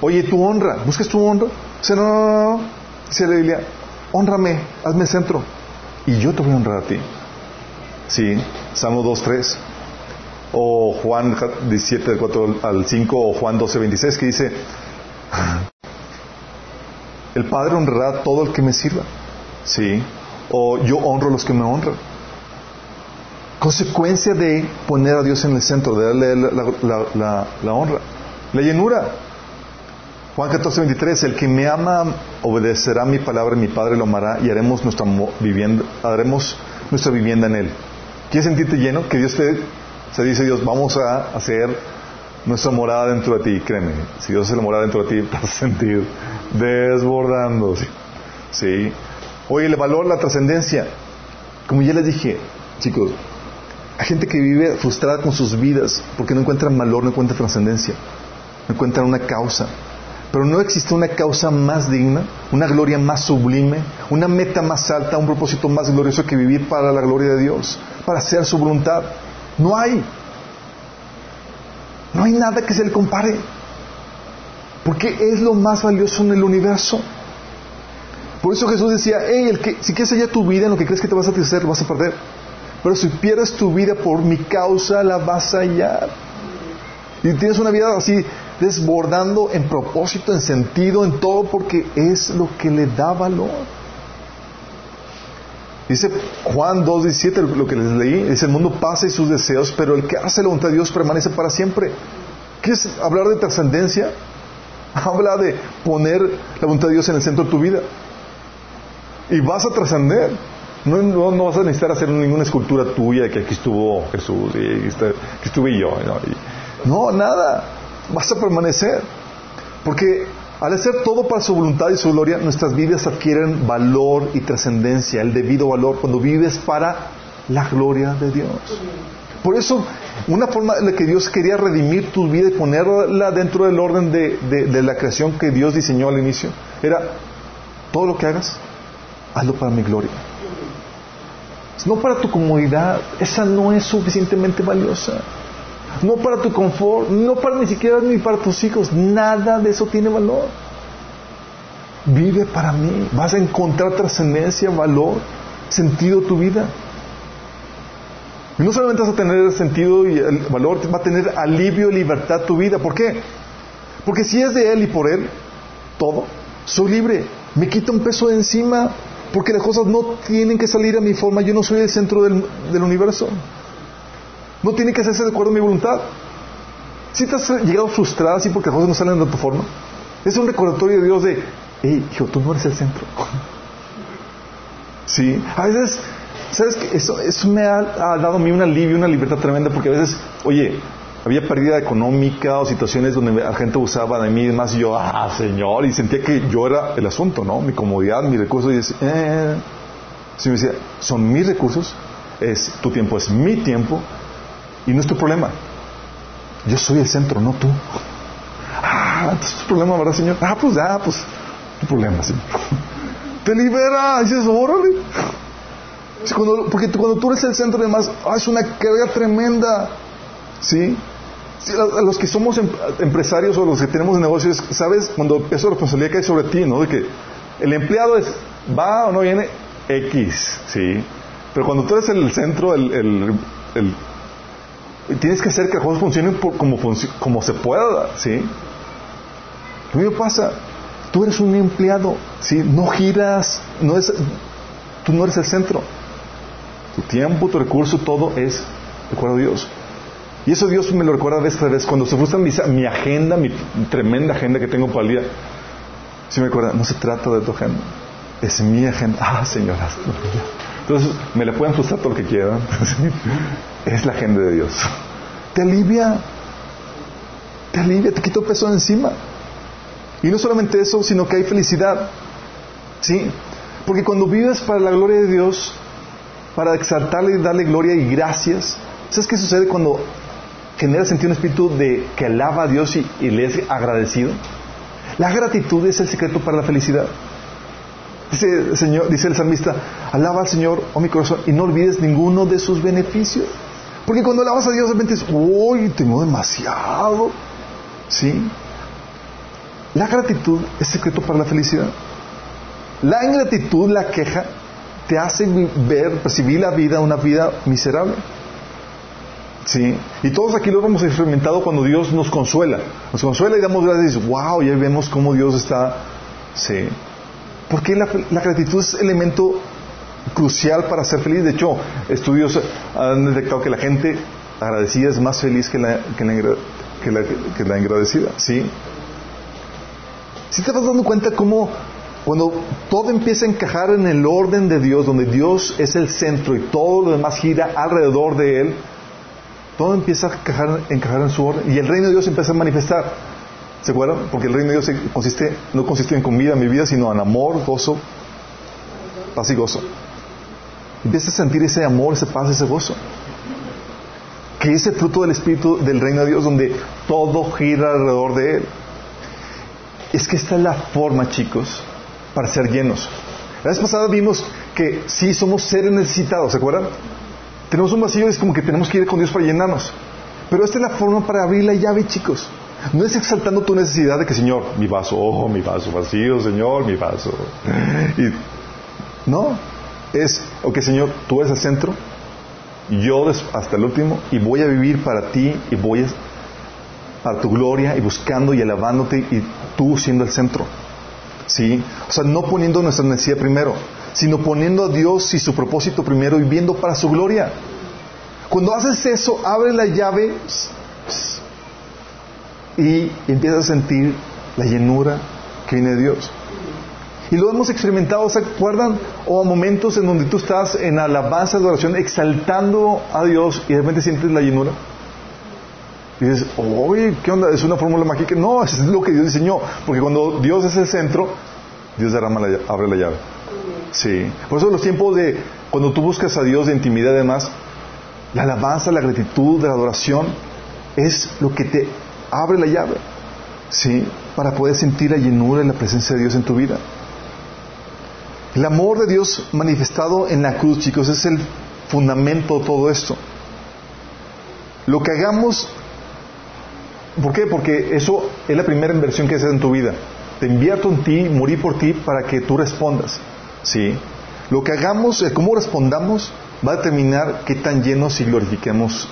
Oye, tu honra, buscas tu honra. Dice, no, no, no, no. Dice la Biblia, honrame, hazme centro y yo te voy a honrar a ti. Sí, Salmo 2.3 o Juan 17, 4 al 5 o Juan 12, 26 que dice, el Padre honrará a todo el que me sirva. Sí, o yo honro a los que me honran. Consecuencia de poner a Dios en el centro, de darle la, la honra. La llenura, Juan 14, 23, el que me ama obedecerá mi palabra y mi Padre lo amará y haremos nuestra vivienda, haremos nuestra vivienda en él. ¿Quieres sentirte lleno? Que Dios te, se dice Dios, vamos a hacer nuestra morada dentro de ti, créeme, si Dios hace la morada dentro de ti, vas a sentir desbordando. ¿sí? Oye, el valor, la trascendencia, como ya les dije, chicos, hay gente que vive frustrada con sus vidas porque no encuentran valor, no encuentran trascendencia, no encuentran una causa. Pero no existe una causa más digna, una gloria más sublime, una meta más alta, un propósito más glorioso que vivir para la gloria de Dios, para hacer su voluntad. No hay. No hay nada que se le compare. Porque es lo más valioso en el universo. Por eso Jesús decía, hey, el que, si quieres hallar tu vida en lo que crees que te vas a satisfacer, lo vas a perder. Pero si pierdes tu vida por mi causa, la vas a hallar. Y tienes una vida así desbordando en propósito, en sentido, en todo, porque es lo que le da valor. Dice Juan 2.17, lo que les leí, dice, el mundo pasa y sus deseos, pero el que hace la voluntad de Dios permanece para siempre. ¿Quieres hablar de trascendencia? *laughs* Habla de poner la voluntad de Dios en el centro de tu vida. Y vas a trascender. No, no, vas a necesitar hacer ninguna escultura tuya que aquí estuvo Jesús y aquí estuve yo. no, nada. Vas a permanecer. Porque al hacer todo para su voluntad y su gloria, nuestras vidas adquieren valor y trascendencia, el debido valor, cuando vives para la gloria de Dios. Por eso, una forma en la que Dios quería redimir tu vida y ponerla dentro del orden de, de la creación que Dios diseñó al inicio, era todo lo que hagas, hazlo para mi gloria. No para tu comodidad, esa no es suficientemente valiosa no para tu confort, no para ni siquiera ni para tus hijos, nada de eso tiene valor. Vive para mí, vas a encontrar trascendencia, valor, sentido tu vida. Y no solamente vas a tener sentido y el valor, va a tener alivio y libertad tu vida. ¿Por qué? Porque si es de Él y por Él, todo, soy libre. Me quita un peso de encima, porque las cosas no tienen que salir a mi forma. Yo no soy el centro del, del universo. No tiene que hacerse de acuerdo a mi voluntad. Si te has llegado frustrado así porque las cosas no salen de tu forma, es un recordatorio de Dios de, hey, hijo, tú no eres el centro. sí, a veces, ¿sabes qué? Eso, eso me ha, dado a mí un alivio, una libertad tremenda porque a veces, oye, había pérdida económica o situaciones donde la gente usaba de mí y más y yo, ah, Señor, y sentía que yo era el asunto, ¿no? Mi comodidad, mi recurso, y decía, eh. me decía, son mis recursos, es, tu tiempo es mi tiempo, y no es tu problema. Yo soy el centro, no tú. Ah, es tu problema, ¿verdad, Señor? Ah, pues ya, pues tu problema, Señor. Te libera, dices, órale. porque cuando tú eres el centro, además, ah, es una carga tremenda. ¿Sí? los que somos em, empresarios o los que tenemos negocios, ¿sabes? Cuando esa responsabilidad cae sobre ti, ¿no? De que el empleado es, va o no viene, X, ¿sí? Pero cuando tú eres el centro, el tienes que hacer que las cosas funcionen como, como se pueda, ¿sí? Lo mismo pasa, tú eres un empleado, ¿sí? No giras, no es, tú no eres el centro. Tu tiempo, tu recurso, todo es a Dios. Y eso Dios me lo recuerda vez tras vez. Cuando se frustra mi, mi, agenda, mi tremenda agenda que tengo para el día, sí me recuerda, no se trata de tu agenda, es mi agenda. Ah, Señor, entonces, me le pueden frustrar todo lo que quieran. *laughs* es la agenda de Dios. Te alivia. Te alivia, te quita peso encima. Y no solamente eso, sino que hay felicidad. ¿Sí? Porque cuando vives para la gloria de Dios, para exaltarle y darle gloria y gracias, ¿sabes qué sucede cuando generas sentir un espíritu de que alaba a Dios y, y le es agradecido? La gratitud es el secreto para la felicidad. Dice el, Señor, dice el salmista, alaba al Señor, oh mi corazón, y no olvides ninguno de sus beneficios. Porque cuando alabas a Dios, de repente dices, uy, tengo demasiado. ¿Sí? La gratitud es secreto para la felicidad. La ingratitud, la queja, te hace ver, percibir la vida, una vida miserable. ¿Sí? Y todos aquí lo hemos experimentado cuando Dios nos consuela. Nos consuela y damos gracias wow, ya vemos cómo Dios está. Sí. Porque la, gratitud es elemento crucial para ser feliz. De hecho, estudios han detectado que la gente agradecida es más feliz que la, que la, que la, agradecida. ¿Sí? Si te vas dando cuenta cómo cuando todo empieza a encajar en el orden de Dios, donde Dios es el centro y todo lo demás gira alrededor de Él, todo empieza a encajar, encajar en su orden y el reino de Dios empieza a manifestar. ¿Se acuerdan? Porque el reino de Dios consiste, no consiste en comida, mi vida, sino en amor, gozo, paz y gozo. Empieza a sentir ese amor, ese paz, ese gozo. Que es el fruto del Espíritu del reino de Dios, donde todo gira alrededor de Él. Es que esta es la forma, chicos, para ser llenos. La vez pasada vimos que sí somos seres necesitados, ¿se acuerdan? Tenemos un vacío y es como que tenemos que ir con Dios para llenarnos. Pero esta es la forma para abrir la llave, chicos. No es exaltando tu necesidad de que, Señor, mi vaso, oh, mi vaso vacío, Señor, mi vaso. No, es, ok, Señor, tú eres el centro, yo hasta el último, y voy a vivir para ti, y voy a, tu gloria, y buscando y alabándote, y tú siendo el centro. ¿Sí? O sea, no poniendo nuestra necesidad primero, sino poniendo a Dios y su propósito primero y viendo para su gloria. Cuando haces eso, abre la llave y empiezas a sentir la llenura que viene de Dios. Y lo hemos experimentado, ¿se acuerdan? O momentos en donde tú estás en alabanza, adoración, exaltando a Dios y de repente sientes la llenura. Y dices, oye, ¿qué onda? ¿Es una fórmula mágica? No, es lo que Dios diseñó. Porque cuando Dios es el centro, Dios derrama la, abre la llave. Sí. Por eso los tiempos de cuando tú buscas a Dios de intimidad y demás, la alabanza, la gratitud, la adoración, es lo que te abre la llave. ¿Sí? Para poder sentir la llenura y la presencia de Dios en tu vida. El amor de Dios manifestado en la cruz, chicos, es el fundamento de todo esto. Lo que hagamos, ¿por qué? Porque eso es la primera inversión que haces en tu vida. Te invierto en ti, morí por ti para que tú respondas. ¿Sí? Lo que hagamos, cómo respondamos, va a determinar qué tan llenos y glorifiquemos,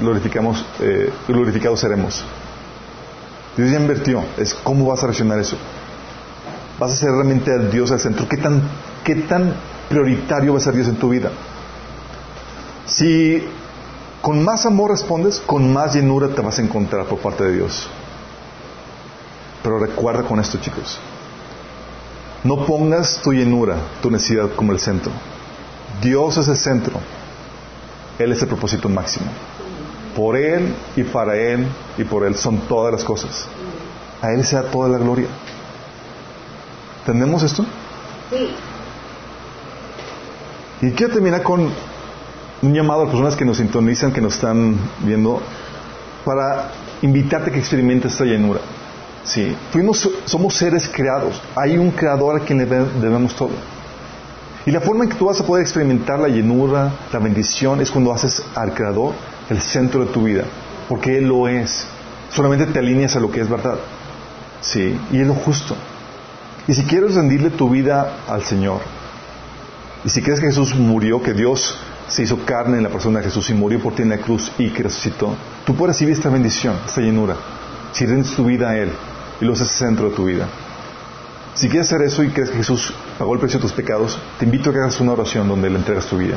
glorificamos, eh, glorificados seremos. Dios ya invirtió, es cómo vas a reaccionar eso vas a ser realmente el Dios al centro. ¿Qué tan, ¿Qué tan prioritario va a ser Dios en tu vida? Si con más amor respondes, con más llenura te vas a encontrar por parte de Dios. Pero recuerda con esto, chicos. No pongas tu llenura, tu necesidad como el centro. Dios es el centro. Él es el propósito máximo. Por Él y para Él y por Él son todas las cosas. A Él sea toda la gloria. ¿Entendemos esto? Sí. Y quiero terminar con un llamado a las personas que nos sintonizan, que nos están viendo, para invitarte a que experimentes esta llenura. Sí, fuimos, somos seres creados. Hay un creador a quien le debemos todo. Y la forma en que tú vas a poder experimentar la llenura, la bendición, es cuando haces al creador el centro de tu vida. Porque Él lo es. Solamente te alineas a lo que es verdad. Sí, y es lo justo. Y si quieres rendirle tu vida al Señor, y si crees que Jesús murió, que Dios se hizo carne en la persona de Jesús y murió por ti en la cruz y que resucitó, tú puedes recibir esta bendición, esta llenura, si rindes tu vida a Él y lo haces centro de tu vida. Si quieres hacer eso y crees que Jesús pagó el precio de tus pecados, te invito a que hagas una oración donde le entregas tu vida.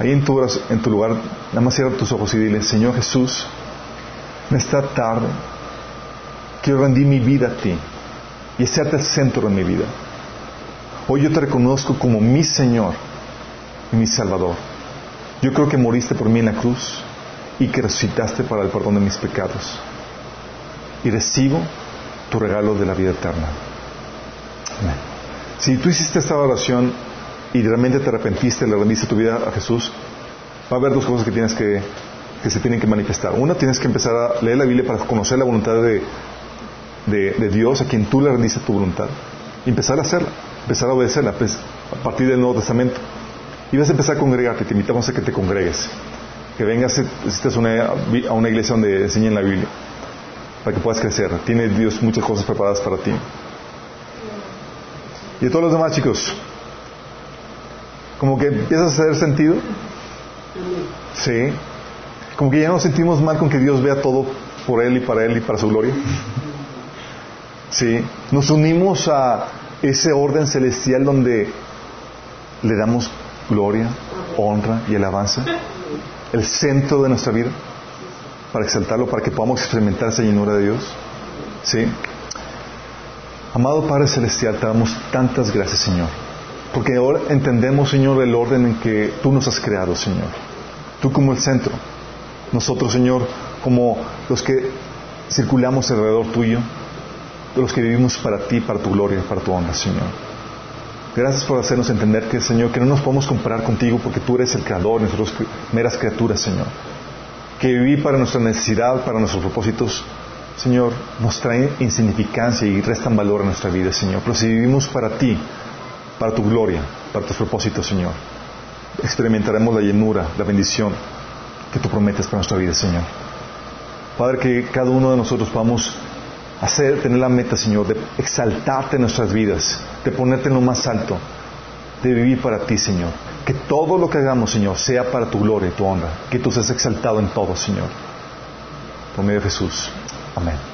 Ahí en tu, en tu lugar, nada más cierra tus ojos y dile, Señor Jesús, en esta tarde quiero rendir mi vida a ti y hacerte el centro de mi vida. Hoy yo te reconozco como mi Señor y mi Salvador. Yo creo que moriste por mí en la cruz y que resucitaste para el perdón de mis pecados. Y recibo tu regalo de la vida eterna. Si tú hiciste esta oración y realmente te arrepentiste, le rendiste tu vida a Jesús, va a haber dos cosas que tienes que, que se tienen que manifestar. Una, tienes que empezar a leer la Biblia para conocer la voluntad de, de, Dios a quien tú le rendiste tu voluntad. Y empezar a hacerla, empezar a obedecerla pues, a partir del Nuevo Testamento. Y vas a empezar a congregarte, te invitamos a que te congregues. Que vengas, a una, a una iglesia donde enseñen la Biblia. Para que puedas crecer. Tiene Dios muchas cosas preparadas para ti. Y todos los demás chicos, como que empiezas a hacer sentido. Sí. Como que ya nos sentimos mal con que Dios vea todo por Él y para Él y para su gloria. ¿Sí? Nos unimos a ese orden celestial donde le damos gloria, honra y alabanza, el centro de nuestra vida, para exaltarlo, para que podamos experimentar esa llenura de Dios. ¿Sí? Amado Padre Celestial, te damos tantas gracias, Señor, porque ahora entendemos, Señor, el orden en que tú nos has creado, Señor. Tú como el centro, nosotros, Señor, como los que circulamos alrededor tuyo, de los que vivimos para ti, para tu gloria, para tu honra, Señor. Gracias por hacernos entender que, Señor, que no nos podemos comparar contigo porque tú eres el creador, nosotros meras criaturas, Señor. Que vivir para nuestra necesidad, para nuestros propósitos, Señor, nos trae insignificancia y restan valor a nuestra vida, Señor. Pero si vivimos para ti, para tu gloria, para tus propósitos, Señor, experimentaremos la llenura, la bendición que tú prometes para nuestra vida, Señor. Padre, que cada uno de nosotros vamos hacer, tener la meta, Señor, de exaltarte en nuestras vidas, de ponerte en lo más alto, de vivir para ti, Señor. Que todo lo que hagamos, Señor, sea para tu gloria y tu honra. Que tú seas exaltado en todo, Señor. Por medio de Jesús. Amén.